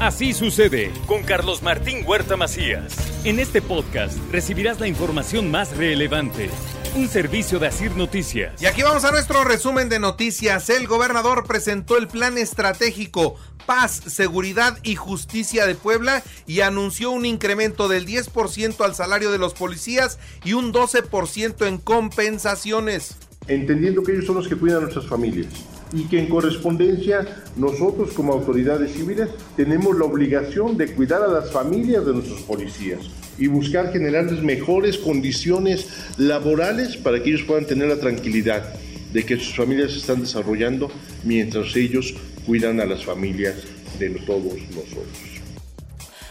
Así sucede con Carlos Martín Huerta Macías. En este podcast recibirás la información más relevante. Un servicio de Asir Noticias. Y aquí vamos a nuestro resumen de noticias. El gobernador presentó el plan estratégico Paz, Seguridad y Justicia de Puebla y anunció un incremento del 10% al salario de los policías y un 12% en compensaciones. Entendiendo que ellos son los que cuidan a nuestras familias y que en correspondencia nosotros como autoridades civiles tenemos la obligación de cuidar a las familias de nuestros policías y buscar generarles mejores condiciones laborales para que ellos puedan tener la tranquilidad de que sus familias se están desarrollando mientras ellos cuidan a las familias de todos nosotros.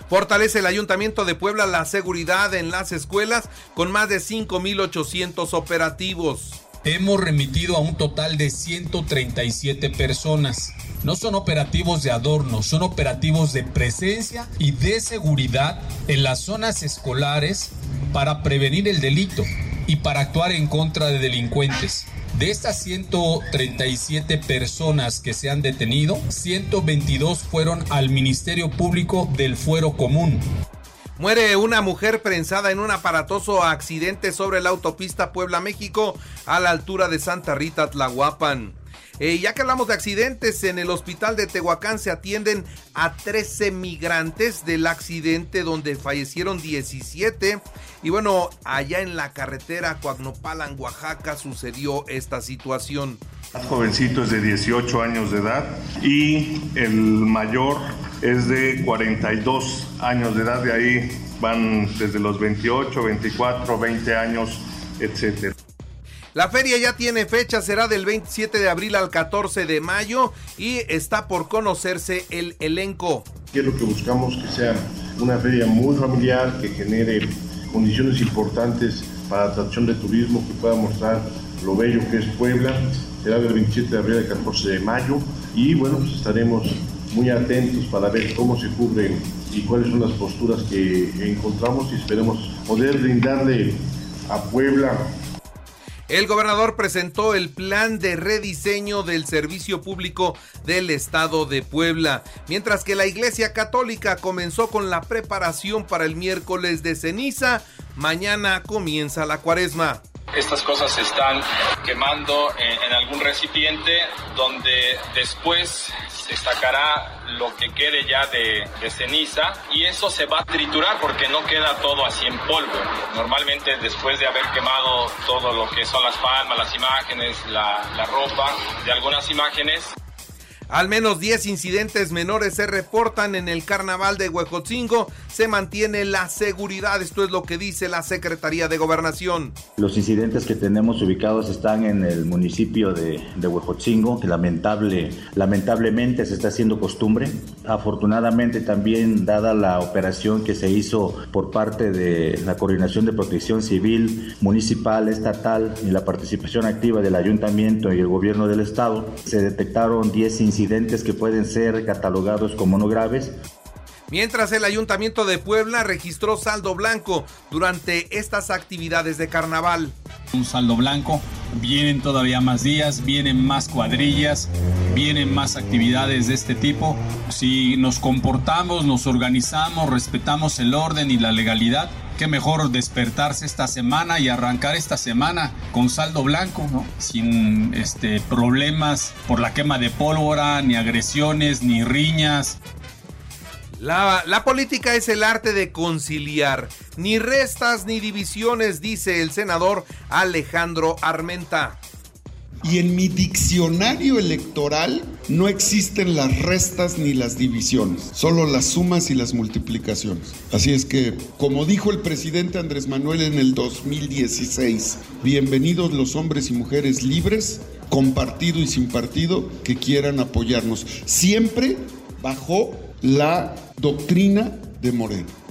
Fortalece el Ayuntamiento de Puebla la seguridad en las escuelas con más de 5.800 operativos hemos remitido a un total de 137 personas. No son operativos de adorno, son operativos de presencia y de seguridad en las zonas escolares para prevenir el delito y para actuar en contra de delincuentes. De estas 137 personas que se han detenido, 122 fueron al Ministerio Público del Fuero Común. Muere una mujer prensada en un aparatoso accidente sobre la autopista Puebla-México a la altura de Santa Rita Tlahuapan. Eh, ya que hablamos de accidentes, en el hospital de Tehuacán se atienden a 13 migrantes del accidente donde fallecieron 17. Y bueno, allá en la carretera Coagnopalan, Oaxaca, sucedió esta situación. Jovencito es de 18 años de edad y el mayor es de 42 años de edad, de ahí van desde los 28, 24, 20 años, etc. La feria ya tiene fecha, será del 27 de abril al 14 de mayo y está por conocerse el elenco. ¿Qué es lo que buscamos? Que sea una feria muy familiar, que genere condiciones importantes para la atracción de turismo, que pueda mostrar lo bello que es Puebla. Será del 27 de abril al 14 de mayo y bueno, pues estaremos muy atentos para ver cómo se cubren y cuáles son las posturas que encontramos y esperemos poder brindarle a Puebla el gobernador presentó el plan de rediseño del servicio público del estado de Puebla, mientras que la Iglesia Católica comenzó con la preparación para el miércoles de ceniza. Mañana comienza la cuaresma. Estas cosas se están quemando en, algún recipiente donde después se sacará lo que quede ya de, ceniza y eso se va a triturar porque no queda todo así en polvo. Normalmente después de haber quemado todo lo que son las palmas, las imágenes, la, ropa de algunas imágenes, al menos 10 incidentes menores se reportan en el carnaval de Huejotzingo. Se mantiene la seguridad, esto es lo que dice la Secretaría de Gobernación. Los incidentes que tenemos ubicados están en el municipio de, Huejotzingo, lamentable, lamentablemente se está haciendo costumbre. Afortunadamente también, dada la operación que se hizo por parte de la Coordinación de Protección Civil Municipal, Estatal y la participación activa del Ayuntamiento y el Gobierno del Estado, se detectaron 10 incidentes incidentes que pueden ser catalogados como no graves. Mientras el Ayuntamiento de Puebla registró saldo blanco durante estas actividades de carnaval. Un saldo blanco, vienen todavía más días, vienen más cuadrillas, vienen más actividades de este tipo. Si nos comportamos, nos organizamos, respetamos el orden y la legalidad, qué mejor despertarse esta semana y arrancar esta semana con saldo blanco, ¿no? Sin este, problemas por la quema de pólvora, ni agresiones, ni riñas. La, la, política es el arte de conciliar, ni restas ni divisiones, dice el senador Alejandro Armenta. Y en mi diccionario electoral no existen las restas ni las divisiones, solo las sumas y las multiplicaciones. Así es que, como dijo el presidente Andrés Manuel en el 2016, bienvenidos los hombres y mujeres libres, con partido y sin partido, que quieran apoyarnos, siempre bajo la doctrina de Moreno.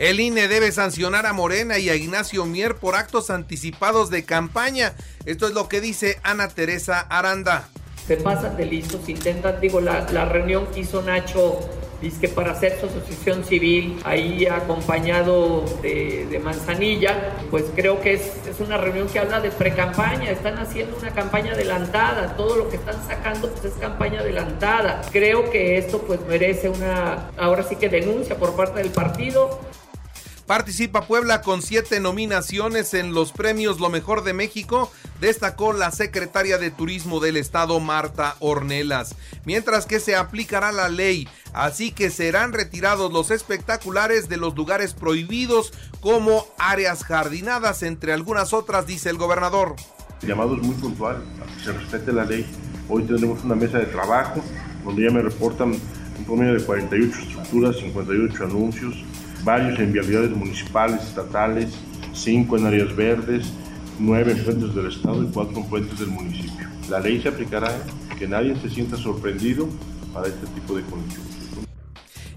El INE debe sancionar a Morena y a Ignacio Mier por actos anticipados de campaña. Esto es lo que dice Ana Teresa Aranda. Se pasan de listos, intentan, digo, la, reunión que hizo Nacho para hacer su asociación civil, ahí acompañado de, Manzanilla, pues creo que es, es una reunión que habla de pre-campaña, están haciendo una campaña adelantada, todo lo que están sacando pues es campaña adelantada. Creo que esto pues merece una, ahora sí que denuncia por parte del partido. Participa Puebla con siete nominaciones en los premios Lo Mejor de México, destacó la secretaria de Turismo del Estado, Marta Ornelas. Mientras que se aplicará la ley, así que serán retirados los espectaculares de los lugares prohibidos como áreas jardinadas, entre algunas otras, dice el gobernador. El llamado es muy puntual, se respete la ley. Hoy tenemos una mesa de trabajo donde ya me reportan un promedio de 48 estructuras, 58 anuncios, varios en vialidades municipales, estatales, cinco en áreas verdes, nueve en puentes del Estado y cuatro en puentes del municipio. La ley se aplicará, que nadie se sienta sorprendido para este tipo de condiciones.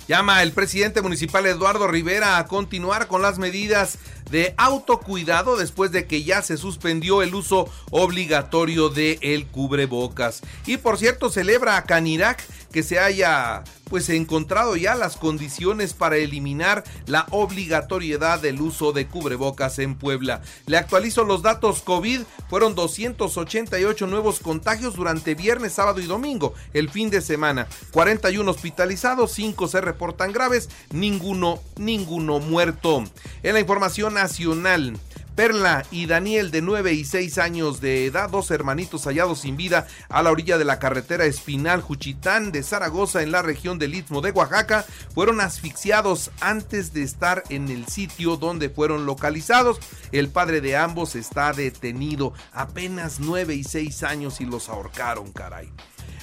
Llama el presidente municipal Eduardo Rivera a continuar con las medidas de autocuidado después de que ya se suspendió el uso obligatorio de el cubrebocas. Y por cierto, celebra a Canirac que se haya pues encontrado ya las condiciones para eliminar la obligatoriedad del uso de cubrebocas en Puebla. Le actualizo los datos COVID, fueron 288 nuevos contagios durante viernes, sábado y domingo, el fin de semana. 41 hospitalizados, 5 se reportan graves, ninguno, ninguno muerto. En la información nacional, Perla y Daniel de 9 y 6 años de edad, dos hermanitos hallados sin vida a la orilla de la carretera Espinal Juchitán de Zaragoza en la región del Istmo de Oaxaca, fueron asfixiados antes de estar en el sitio donde fueron localizados. El padre de ambos está detenido, apenas 9 y 6 años y los ahorcaron, caray.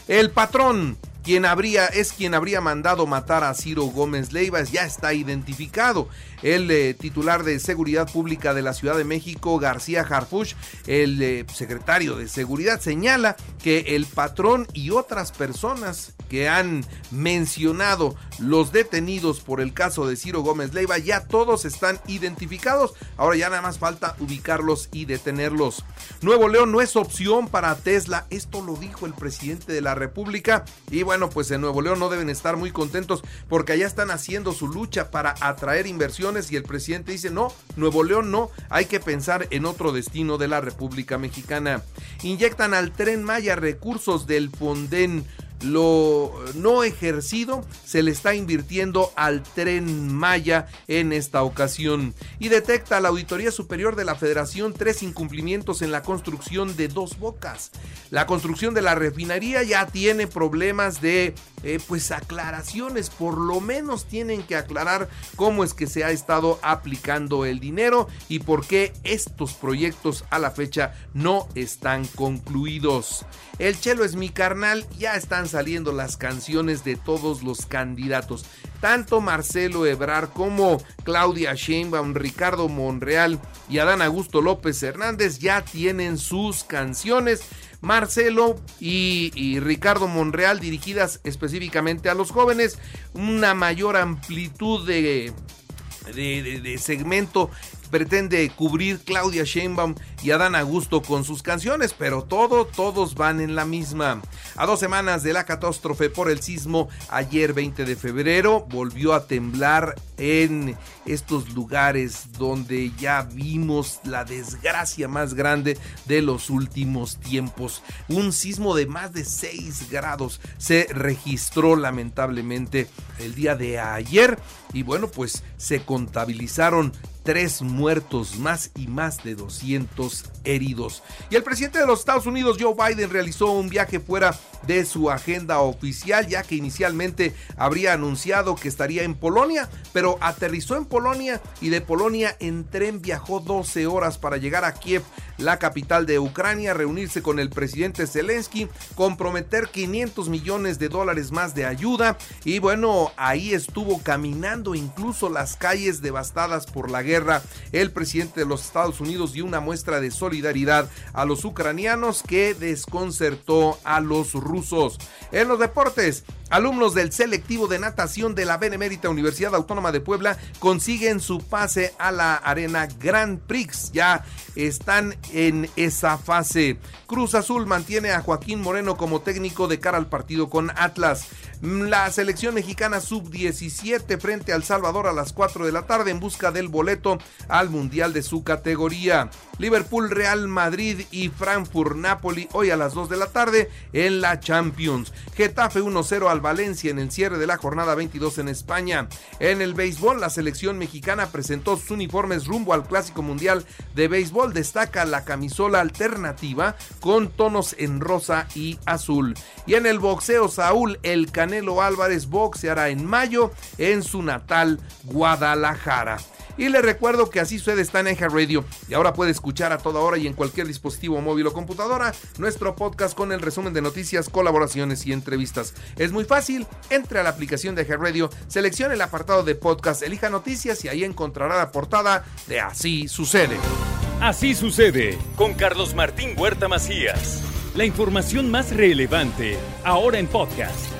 El patrón quien habría, es quien habría mandado matar a Ciro Gómez Leiva, ya está identificado. El eh, titular de Seguridad Pública de la Ciudad de México, García Harfuch, el eh, secretario de Seguridad, señala que el patrón y otras personas que han mencionado los detenidos por el caso de Ciro Gómez Leiva, ya todos están identificados. Ahora ya nada más falta ubicarlos y detenerlos. Nuevo León no es opción para Tesla. Esto lo dijo el presidente de la República. Bueno, pues en Nuevo León no deben estar muy contentos porque allá están haciendo su lucha para atraer inversiones y el presidente dice, no, Nuevo León no, hay que pensar en otro destino de la República Mexicana. Inyectan al tren Maya recursos del Fonden lo no ejercido se le está invirtiendo al tren Maya en esta ocasión y detecta la Auditoría Superior de la Federación tres incumplimientos en la construcción de dos bocas. La construcción de la refinería ya tiene problemas de eh, pues aclaraciones, por lo menos tienen que aclarar cómo es que se ha estado aplicando el dinero y por qué estos proyectos a la fecha no están concluidos. El Chelo es mi carnal, ya están saliendo las canciones de todos los candidatos. Tanto Marcelo Ebrar como Claudia Sheinbaum, Ricardo Monreal y Adán Augusto López Hernández ya tienen sus canciones. Marcelo y, Ricardo Monreal dirigidas específicamente a los jóvenes, una mayor amplitud de, de, segmento pretende cubrir Claudia Sheinbaum y Adán Augusto con sus canciones, pero todo, todos van en la misma. A dos semanas de la catástrofe por el sismo, ayer 20 de febrero, volvió a temblar en estos lugares donde ya vimos la desgracia más grande de los últimos tiempos. Un sismo de más de 6 grados se registró lamentablemente el día de ayer y bueno pues se contabilizaron tres muertos más y más de 200 heridos. Y el presidente de los Estados Unidos, Joe Biden, realizó un viaje fuera de su agenda oficial, ya que inicialmente habría anunciado que estaría en Polonia, pero aterrizó en Polonia y de Polonia en tren viajó 12 horas para llegar a Kiev, la capital de Ucrania, reunirse con el presidente Zelensky, comprometer 500 millones de dólares más de ayuda y bueno, ahí estuvo caminando incluso las calles devastadas por la guerra. El presidente de los Estados Unidos dio una muestra de solidaridad a los ucranianos que desconcertó a los rusos. En los deportes, alumnos del selectivo de natación de la Benemérita Universidad Autónoma de Puebla consiguen su pase a la Arena Grand Prix. Ya están en esa fase. Cruz Azul mantiene a Joaquín Moreno como técnico de cara al partido con Atlas. La selección mexicana sub-17 frente al Salvador a las 4 de la tarde en busca del boleto al Mundial de su categoría. Liverpool, Real Madrid y Frankfurt, Napoli hoy a las 2 de la tarde en la Champions. Getafe 1-0 al Valencia en el cierre de la jornada 22 en España. En el béisbol, la selección mexicana presentó sus uniformes rumbo al Clásico Mundial de Béisbol. Destaca la camisola alternativa con tonos en rosa y azul. Y en el boxeo, Saúl El Canelo Álvarez boxeará en mayo en su natal Guadalajara. Y le recuerdo que así sucede está en Eja Radio y ahora puede escuchar a toda hora y en cualquier dispositivo móvil o computadora nuestro podcast con el resumen de noticias, colaboraciones y entrevistas. Es muy fácil, entre a la aplicación de Eja Radio, seleccione el apartado de podcast, elija noticias y ahí encontrará la portada de Así sucede. Así sucede con Carlos Martín Huerta Macías. La información más relevante ahora en podcast.